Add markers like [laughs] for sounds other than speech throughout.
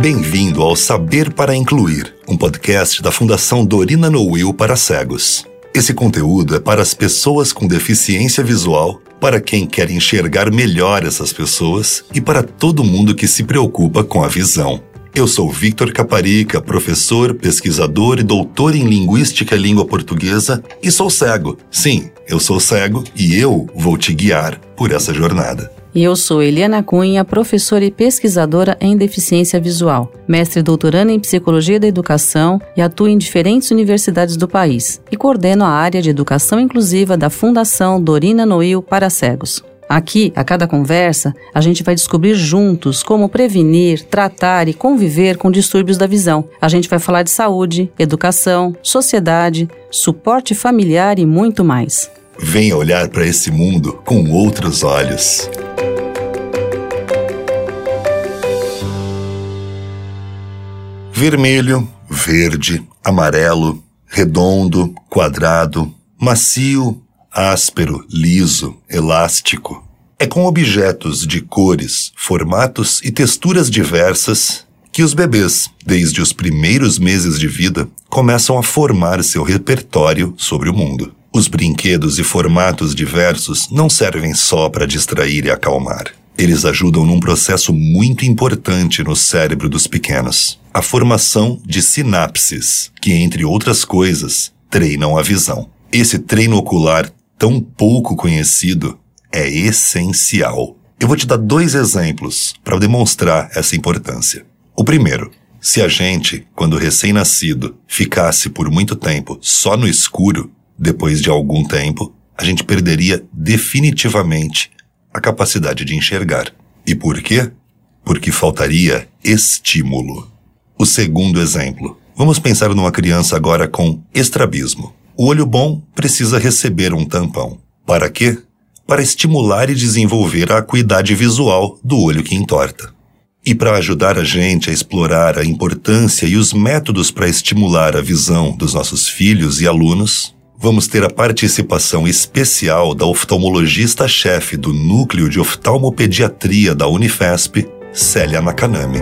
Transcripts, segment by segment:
Bem-vindo ao Saber para Incluir, um podcast da Fundação Dorina Noel para cegos. Esse conteúdo é para as pessoas com deficiência visual, para quem quer enxergar melhor essas pessoas e para todo mundo que se preocupa com a visão. Eu sou Victor Caparica, professor, pesquisador e doutor em Linguística e Língua Portuguesa e sou cego. Sim, eu sou cego e eu vou te guiar por essa jornada. E eu sou Eliana Cunha, professora e pesquisadora em deficiência visual, mestre doutoranda em psicologia da educação e atuo em diferentes universidades do país e coordeno a área de educação inclusiva da Fundação Dorina Noil para Cegos. Aqui, a cada conversa, a gente vai descobrir juntos como prevenir, tratar e conviver com distúrbios da visão. A gente vai falar de saúde, educação, sociedade, suporte familiar e muito mais. Venha olhar para esse mundo com outros olhos. Vermelho, verde, amarelo, redondo, quadrado, macio, áspero, liso, elástico. É com objetos de cores, formatos e texturas diversas que os bebês, desde os primeiros meses de vida, começam a formar seu repertório sobre o mundo. Os brinquedos e formatos diversos não servem só para distrair e acalmar. Eles ajudam num processo muito importante no cérebro dos pequenos: a formação de sinapses, que, entre outras coisas, treinam a visão. Esse treino ocular tão pouco conhecido é essencial. Eu vou te dar dois exemplos para demonstrar essa importância. O primeiro, se a gente, quando recém-nascido, ficasse por muito tempo só no escuro, depois de algum tempo, a gente perderia definitivamente a capacidade de enxergar. E por quê? Porque faltaria estímulo. O segundo exemplo. Vamos pensar numa criança agora com estrabismo. O olho bom precisa receber um tampão. Para quê? Para estimular e desenvolver a acuidade visual do olho que entorta. E para ajudar a gente a explorar a importância e os métodos para estimular a visão dos nossos filhos e alunos, vamos ter a participação especial da oftalmologista-chefe do Núcleo de Oftalmopediatria da Unifesp, Célia Nakanami.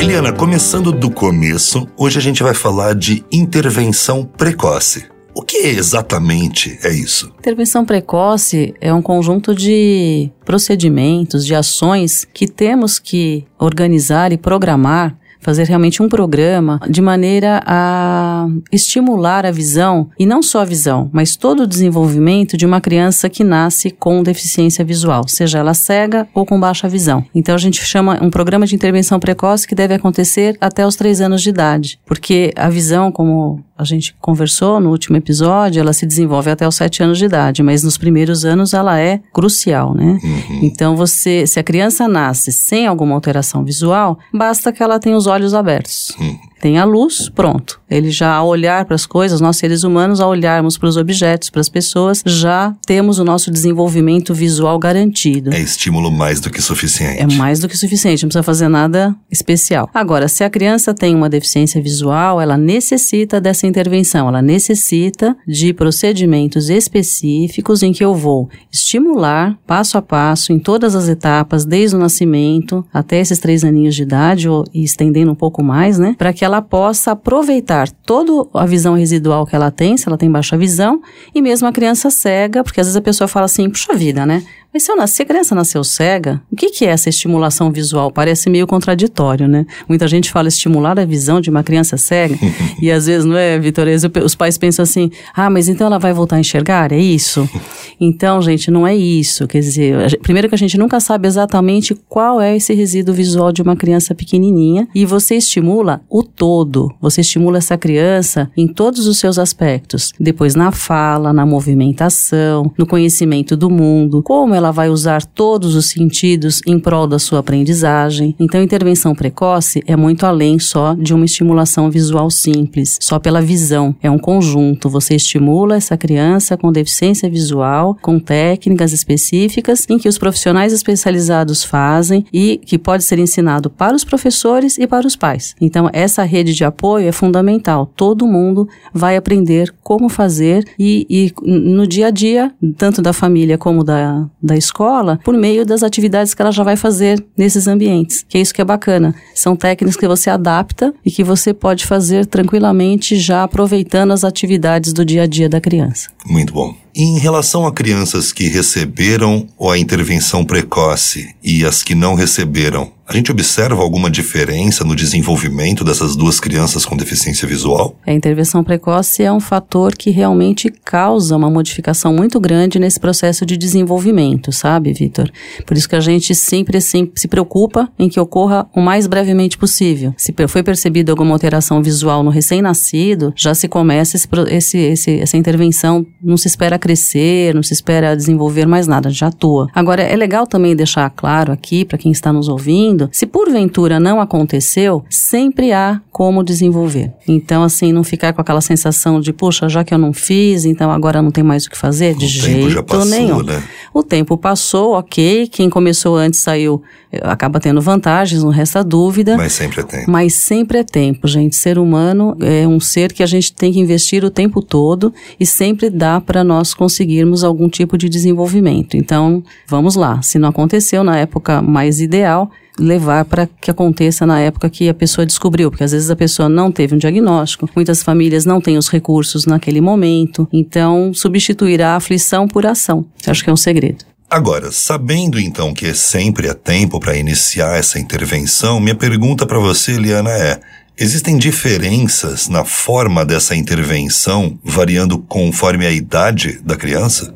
Eliana, começando do começo, hoje a gente vai falar de intervenção precoce. O que exatamente é isso? Intervenção precoce é um conjunto de procedimentos, de ações que temos que organizar e programar fazer realmente um programa de maneira a estimular a visão, e não só a visão, mas todo o desenvolvimento de uma criança que nasce com deficiência visual, seja ela cega ou com baixa visão. Então a gente chama um programa de intervenção precoce que deve acontecer até os três anos de idade, porque a visão, como a gente conversou no último episódio, ela se desenvolve até os sete anos de idade, mas nos primeiros anos ela é crucial, né? Uhum. Então você, se a criança nasce sem alguma alteração visual, basta que ela tenha os olhos abertos. Uhum tem a luz, pronto. Ele já ao olhar para as coisas, nós seres humanos, ao olharmos para os objetos, para as pessoas, já temos o nosso desenvolvimento visual garantido. É estímulo mais do que suficiente. É mais do que suficiente, não precisa fazer nada especial. Agora, se a criança tem uma deficiência visual, ela necessita dessa intervenção, ela necessita de procedimentos específicos em que eu vou estimular passo a passo em todas as etapas, desde o nascimento até esses três aninhos de idade, ou e estendendo um pouco mais, né, para que ela possa aproveitar toda a visão residual que ela tem, se ela tem baixa visão, e mesmo a criança cega, porque às vezes a pessoa fala assim, puxa vida, né? Mas se, eu nasci, se a criança nasceu cega, o que, que é essa estimulação visual? Parece meio contraditório, né? Muita gente fala estimular a visão de uma criança cega, [laughs] e às vezes, não é, Vitor? Os pais pensam assim, ah, mas então ela vai voltar a enxergar? É isso? [laughs] Então, gente, não é isso. Quer dizer, primeiro que a gente nunca sabe exatamente qual é esse resíduo visual de uma criança pequenininha, e você estimula o todo, você estimula essa criança em todos os seus aspectos. Depois na fala, na movimentação, no conhecimento do mundo, como ela vai usar todos os sentidos em prol da sua aprendizagem. Então, intervenção precoce é muito além só de uma estimulação visual simples, só pela visão. É um conjunto. Você estimula essa criança com deficiência visual, com técnicas específicas em que os profissionais especializados fazem e que pode ser ensinado para os professores e para os pais. Então, essa rede de apoio é fundamental. Todo mundo vai aprender como fazer e, e no dia a dia, tanto da família como da, da escola por meio das atividades que ela já vai fazer nesses ambientes. Que é isso que é bacana. São técnicas que você adapta e que você pode fazer tranquilamente já aproveitando as atividades do dia a dia da criança. Muito bom. Em relação a crianças que receberam a intervenção precoce e as que não receberam, a gente observa alguma diferença no desenvolvimento dessas duas crianças com deficiência visual? A intervenção precoce é um fator que realmente causa uma modificação muito grande nesse processo de desenvolvimento, sabe, Vitor? Por isso que a gente sempre se preocupa em que ocorra o mais brevemente possível. Se foi percebido alguma alteração visual no recém-nascido, já se começa esse, esse, esse, essa intervenção, não se espera crescer, não se espera desenvolver mais nada, já atua. Agora, é legal também deixar claro aqui, para quem está nos ouvindo, se porventura não aconteceu, sempre há como desenvolver. Então, assim, não ficar com aquela sensação de, puxa, já que eu não fiz, então agora não tem mais o que fazer, de o jeito passou, nenhum. Né? O tempo passou, ok. Quem começou antes saiu, acaba tendo vantagens, não resta dúvida. Mas sempre é tempo. Mas sempre é tempo, gente. Ser humano é um ser que a gente tem que investir o tempo todo e sempre dá para nós conseguirmos algum tipo de desenvolvimento. Então, vamos lá. Se não aconteceu na época mais ideal, levar para que aconteça na época que a pessoa descobriu, porque às vezes a pessoa não teve um diagnóstico, muitas famílias não têm os recursos naquele momento, então substituir a aflição por ação. Acho que é um segredo. Agora, sabendo então que sempre é tempo para iniciar essa intervenção, minha pergunta para você, Eliana, é: existem diferenças na forma dessa intervenção variando conforme a idade da criança?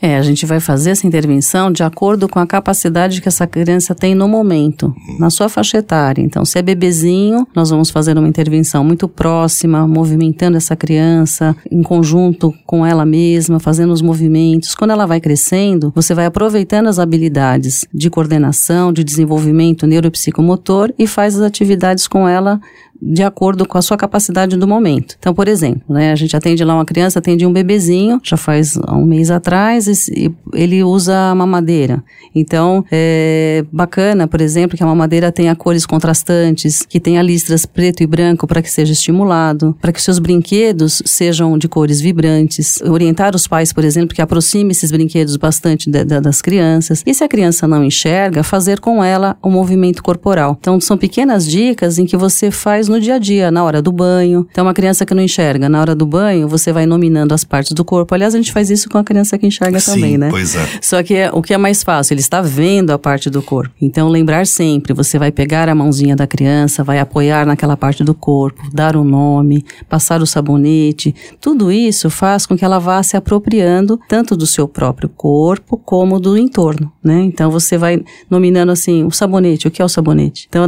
É, a gente vai fazer essa intervenção de acordo com a capacidade que essa criança tem no momento, na sua faixa etária. Então, se é bebezinho, nós vamos fazer uma intervenção muito próxima, movimentando essa criança em conjunto com ela mesma, fazendo os movimentos. Quando ela vai crescendo, você vai aproveitando as habilidades de coordenação, de desenvolvimento neuropsicomotor e faz as atividades com ela de acordo com a sua capacidade do momento. Então, por exemplo, né, a gente atende lá uma criança, atende um bebezinho, já faz um mês atrás, e ele usa mamadeira. Então, é bacana, por exemplo, que a mamadeira tenha cores contrastantes, que tenha listras preto e branco para que seja estimulado, para que seus brinquedos sejam de cores vibrantes. Orientar os pais, por exemplo, que aproxime esses brinquedos bastante de, de, das crianças. E se a criança não enxerga, fazer com ela o movimento corporal. Então, são pequenas dicas em que você faz no dia a dia, na hora do banho. Então, uma criança que não enxerga, na hora do banho, você vai nominando as partes do corpo. Aliás, a gente faz isso com a criança que enxerga Sim, também, né? Pois é. Só que é, o que é mais fácil, ele está vendo a parte do corpo. Então, lembrar sempre, você vai pegar a mãozinha da criança, vai apoiar naquela parte do corpo, dar o um nome, passar o sabonete. Tudo isso faz com que ela vá se apropriando tanto do seu próprio corpo como do entorno, né? Então, você vai nominando assim, o sabonete, o que é o sabonete? Então,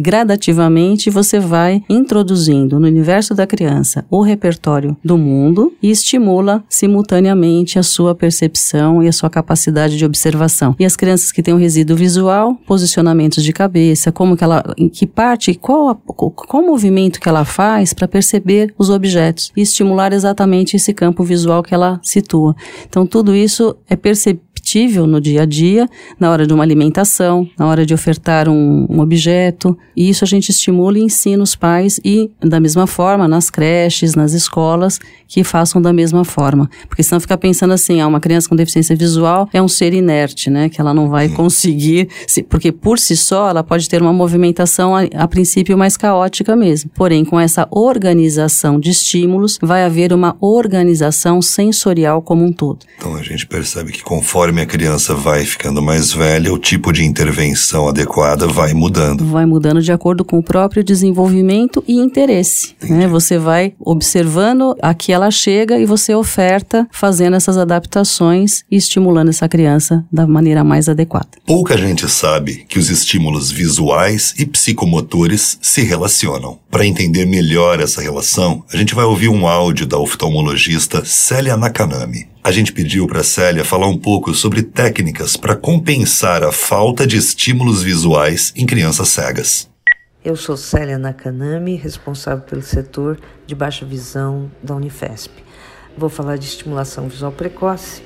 gradativamente, você você vai introduzindo no universo da criança o repertório do mundo e estimula simultaneamente a sua percepção e a sua capacidade de observação. E as crianças que têm o um resíduo visual, posicionamentos de cabeça, como que ela, em que parte, qual, a, qual movimento que ela faz para perceber os objetos e estimular exatamente esse campo visual que ela situa. Então tudo isso é percebido perceptível no dia a dia, na hora de uma alimentação, na hora de ofertar um, um objeto. E isso a gente estimula e ensina os pais e, da mesma forma, nas creches, nas escolas, que façam da mesma forma. Porque senão fica pensando assim, ah, uma criança com deficiência visual é um ser inerte, né? Que ela não vai conseguir, se, porque por si só ela pode ter uma movimentação a, a princípio mais caótica mesmo. Porém, com essa organização de estímulos, vai haver uma organização sensorial como um todo. Então a gente percebe que conforme conforme a criança vai ficando mais velha, o tipo de intervenção adequada vai mudando. Vai mudando de acordo com o próprio desenvolvimento e interesse. Né? Você vai observando a que ela chega e você oferta fazendo essas adaptações e estimulando essa criança da maneira mais adequada. Pouca gente sabe que os estímulos visuais e psicomotores se relacionam. Para entender melhor essa relação, a gente vai ouvir um áudio da oftalmologista Célia Nakanami a gente pediu para Célia falar um pouco sobre técnicas para compensar a falta de estímulos visuais em crianças cegas. Eu sou Célia Nakanami, responsável pelo setor de baixa visão da Unifesp. Vou falar de estimulação visual precoce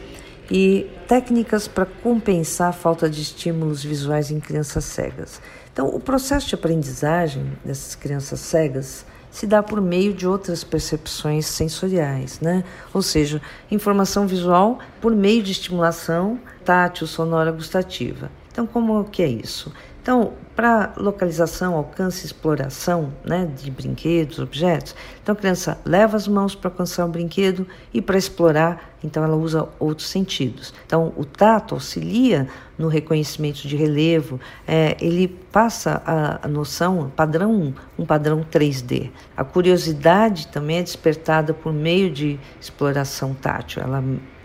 e técnicas para compensar a falta de estímulos visuais em crianças cegas. Então, o processo de aprendizagem dessas crianças cegas se dá por meio de outras percepções sensoriais, né? Ou seja, informação visual por meio de estimulação tátil, sonora, gustativa. Então, como que é isso? Então, para localização, alcance e exploração né, de brinquedos, objetos, então a criança leva as mãos para alcançar o brinquedo e para explorar, então ela usa outros sentidos. Então, o tato auxilia no reconhecimento de relevo, é, ele passa a, a noção, padrão, um padrão 3D. A curiosidade também é despertada por meio de exploração tátil. Ela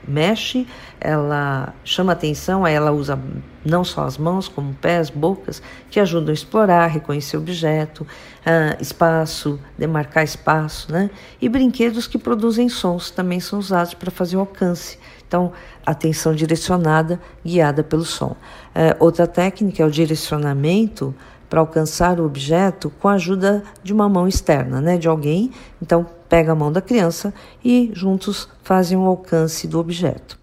mexe, ela chama atenção, ela usa não só as mãos, como pés, bocas, que ajudam a explorar, reconhecer objeto, uh, espaço, demarcar espaço, né? E brinquedos que produzem sons também são usados para fazer o alcance. Então, atenção direcionada, guiada pelo som. Uh, outra técnica é o direcionamento para alcançar o objeto com a ajuda de uma mão externa, né, de alguém. Então, pega a mão da criança e juntos fazem o alcance do objeto.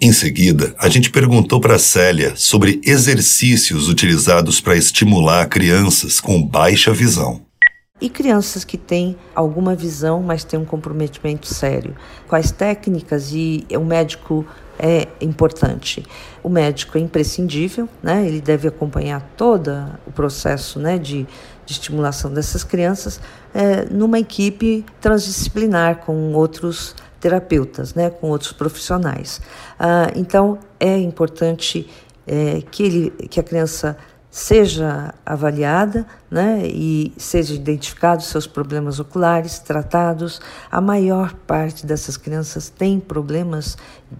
Em seguida, a gente perguntou para Célia sobre exercícios utilizados para estimular crianças com baixa visão. E crianças que têm alguma visão, mas têm um comprometimento sério? Quais técnicas e o médico é importante. O médico é imprescindível, né? ele deve acompanhar todo o processo né, de, de estimulação dessas crianças é, numa equipe transdisciplinar com outros terapeutas, né, com outros profissionais. Ah, então, é importante é, que, ele, que a criança seja avaliada né, e seja identificados seus problemas oculares, tratados. A maior parte dessas crianças tem problemas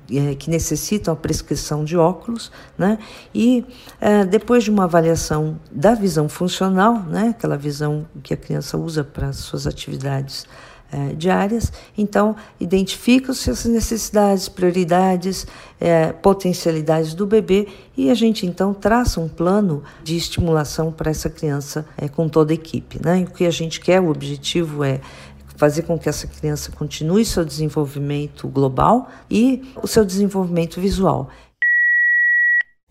é, que necessitam a prescrição de óculos, né, e é, depois de uma avaliação da visão funcional, né, aquela visão que a criança usa para suas atividades é, diárias. Então, identificam-se as necessidades, prioridades, é, potencialidades do bebê e a gente então traça um plano de estimulação para essa criança é, com toda a equipe. Né? o que a gente quer, o objetivo é fazer com que essa criança continue seu desenvolvimento global e o seu desenvolvimento visual.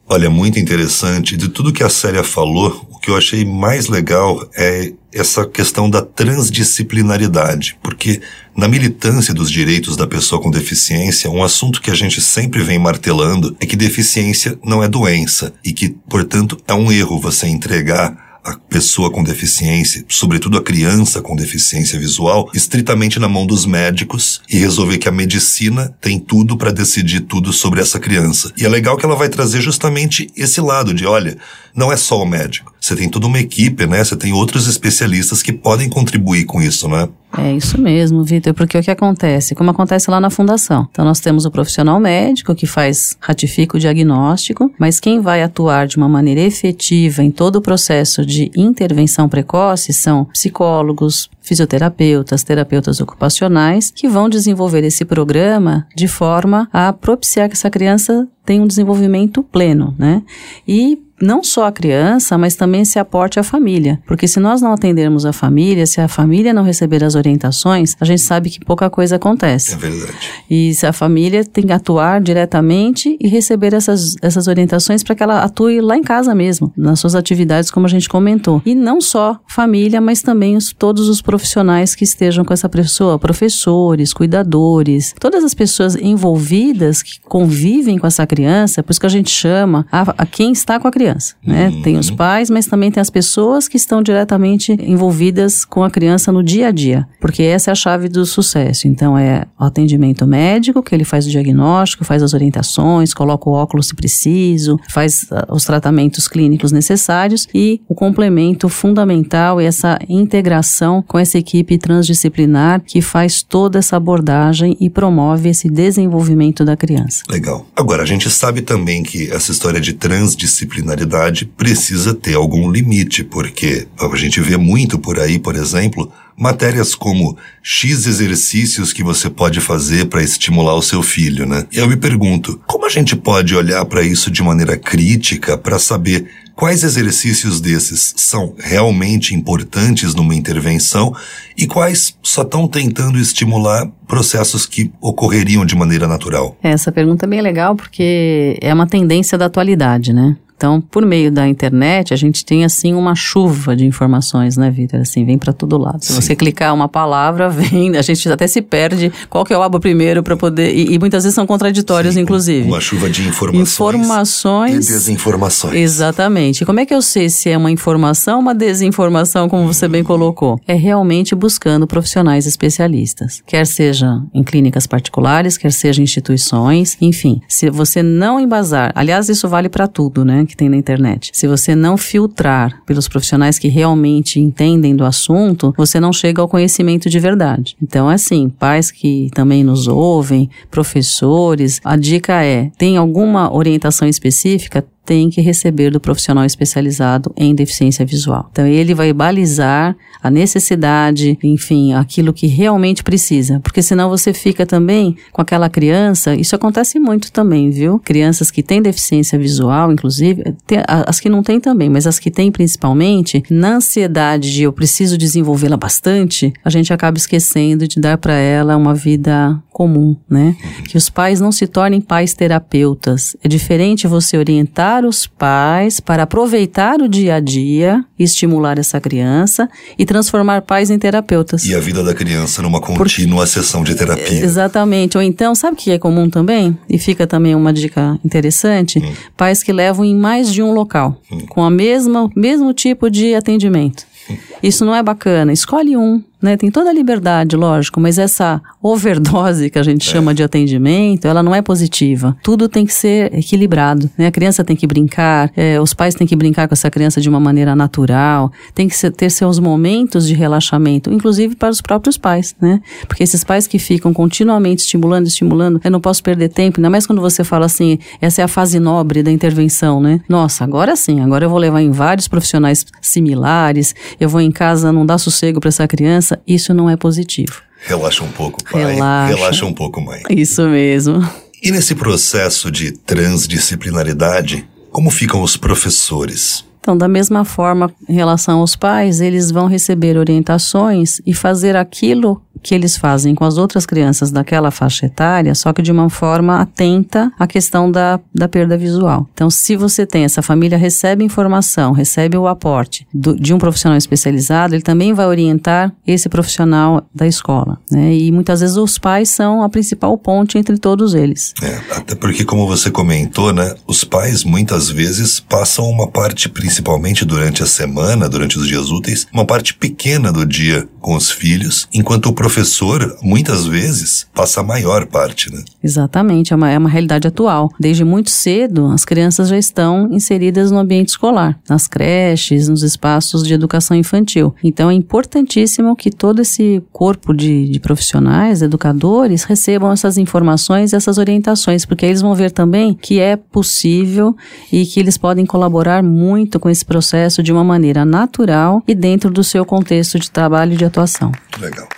Olha, muito interessante. De tudo que a Célia falou, o que eu achei mais legal é essa questão da transdisciplinaridade, porque na militância dos direitos da pessoa com deficiência, um assunto que a gente sempre vem martelando é que deficiência não é doença e que, portanto, é um erro você entregar a pessoa com deficiência, sobretudo a criança com deficiência visual, estritamente na mão dos médicos e resolver que a medicina tem tudo para decidir tudo sobre essa criança. E é legal que ela vai trazer justamente esse lado de, olha, não é só o médico. Você tem toda uma equipe, né? Você tem outros especialistas que podem contribuir com isso, né? É isso mesmo, Vitor, porque o que acontece? Como acontece lá na fundação. Então, nós temos o profissional médico que faz, ratifica o diagnóstico, mas quem vai atuar de uma maneira efetiva em todo o processo de intervenção precoce são psicólogos, fisioterapeutas, terapeutas ocupacionais, que vão desenvolver esse programa de forma a propiciar que essa criança tenha um desenvolvimento pleno, né? E não só a criança, mas também se aporte à família. Porque se nós não atendermos a família, se a família não receber as orientações, a gente sabe que pouca coisa acontece. É verdade. E se a família tem que atuar diretamente e receber essas, essas orientações para que ela atue lá em casa mesmo, nas suas atividades, como a gente comentou. E não só família, mas também os, todos os profissionais que estejam com essa pessoa, professores, cuidadores, todas as pessoas envolvidas que convivem com essa criança, por isso que a gente chama a, a quem está com a criança criança, né? Uhum. Tem os pais, mas também tem as pessoas que estão diretamente envolvidas com a criança no dia a dia, porque essa é a chave do sucesso. Então é o atendimento médico, que ele faz o diagnóstico, faz as orientações, coloca o óculos se preciso, faz uh, os tratamentos clínicos necessários e o complemento fundamental é essa integração com essa equipe transdisciplinar que faz toda essa abordagem e promove esse desenvolvimento da criança. Legal. Agora, a gente sabe também que essa história de transdisciplinaridade precisa ter algum limite, porque a gente vê muito por aí, por exemplo, matérias como X exercícios que você pode fazer para estimular o seu filho, né? Eu me pergunto, como a gente pode olhar para isso de maneira crítica para saber quais exercícios desses são realmente importantes numa intervenção e quais só estão tentando estimular processos que ocorreriam de maneira natural? Essa pergunta é bem legal porque é uma tendência da atualidade, né? Então, por meio da internet, a gente tem assim uma chuva de informações, né, Vitor? Assim, vem para todo lado. Se Sim. você clicar uma palavra, [laughs] vem, a gente até se perde qual que é o abo primeiro para poder e, e, muitas vezes são contraditórios, Sim, inclusive. Uma chuva de informações. Informações e desinformações. Exatamente. Como é que eu sei se é uma informação ou uma desinformação, como você bem colocou? É realmente buscando profissionais especialistas, quer seja em clínicas particulares, quer seja em instituições, enfim. Se você não embasar, aliás, isso vale para tudo, né? Que tem na internet. Se você não filtrar pelos profissionais que realmente entendem do assunto, você não chega ao conhecimento de verdade. Então, é assim, pais que também nos ouvem, professores, a dica é: tem alguma orientação específica? Tem que receber do profissional especializado em deficiência visual. Então, ele vai balizar a necessidade, enfim, aquilo que realmente precisa, porque senão você fica também com aquela criança. Isso acontece muito também, viu? Crianças que têm deficiência visual, inclusive, as que não têm também, mas as que têm principalmente, na ansiedade de eu preciso desenvolvê-la bastante, a gente acaba esquecendo de dar para ela uma vida comum, né? Que os pais não se tornem pais terapeutas. É diferente você orientar os pais para aproveitar o dia a dia, estimular essa criança e transformar pais em terapeutas. E a vida da criança numa contínua sessão de terapia. Exatamente. Ou então, sabe o que é comum também? E fica também uma dica interessante: hum. pais que levam em mais de um local, hum. com a mesma mesmo tipo de atendimento. Hum. Isso não é bacana. Escolhe um, né? Tem toda a liberdade, lógico, mas essa overdose que a gente é. chama de atendimento, ela não é positiva. Tudo tem que ser equilibrado, né? A criança tem que brincar, é, os pais têm que brincar com essa criança de uma maneira natural, tem que ser, ter seus momentos de relaxamento, inclusive para os próprios pais, né? Porque esses pais que ficam continuamente estimulando, estimulando, eu não posso perder tempo, ainda mais quando você fala assim, essa é a fase nobre da intervenção, né? Nossa, agora sim, agora eu vou levar em vários profissionais similares, eu vou em casa, não dar sossego para essa criança, criança, isso não é positivo. Relaxa um pouco, pai. Relaxa, Relaxa um pouco, mãe. Isso mesmo. E nesse processo de transdisciplinaridade, como ficam os professores? Então, da mesma forma, em relação aos pais, eles vão receber orientações e fazer aquilo que eles fazem com as outras crianças daquela faixa etária, só que de uma forma atenta à questão da, da perda visual. Então, se você tem, essa família recebe informação, recebe o aporte do, de um profissional especializado, ele também vai orientar esse profissional da escola. Né? E muitas vezes os pais são a principal ponte entre todos eles. É, até porque, como você comentou, né, os pais muitas vezes passam uma parte, principalmente durante a semana, durante os dias úteis, uma parte pequena do dia com os filhos, enquanto o professor, muitas vezes, passa a maior parte, né? Exatamente, é uma, é uma realidade atual. Desde muito cedo, as crianças já estão inseridas no ambiente escolar, nas creches, nos espaços de educação infantil. Então é importantíssimo que todo esse corpo de, de profissionais, educadores, recebam essas informações, essas orientações, porque eles vão ver também que é possível e que eles podem colaborar muito com esse processo de uma maneira natural e dentro do seu contexto de trabalho de atuação. Legal.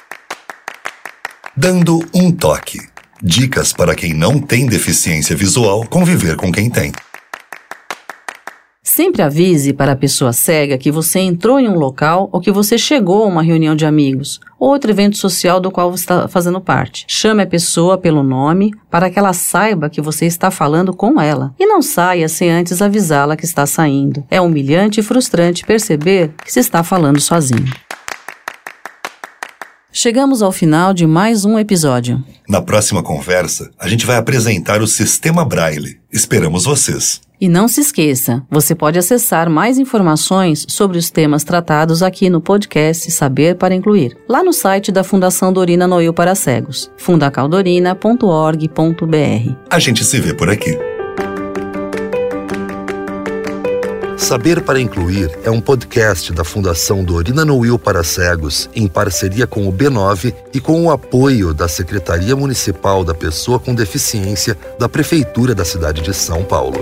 Dando um toque. Dicas para quem não tem deficiência visual conviver com quem tem. Sempre avise para a pessoa cega que você entrou em um local ou que você chegou a uma reunião de amigos ou outro evento social do qual você está fazendo parte. Chame a pessoa pelo nome para que ela saiba que você está falando com ela e não saia sem antes avisá-la que está saindo. É humilhante e frustrante perceber que se está falando sozinho. Chegamos ao final de mais um episódio. Na próxima conversa, a gente vai apresentar o Sistema Braille. Esperamos vocês. E não se esqueça, você pode acessar mais informações sobre os temas tratados aqui no podcast Saber para Incluir, lá no site da Fundação Dorina Noil para Cegos, fundacaldorina.org.br. A gente se vê por aqui. Saber para Incluir é um podcast da Fundação Dorina Noil para Cegos, em parceria com o B9 e com o apoio da Secretaria Municipal da Pessoa com Deficiência da Prefeitura da cidade de São Paulo.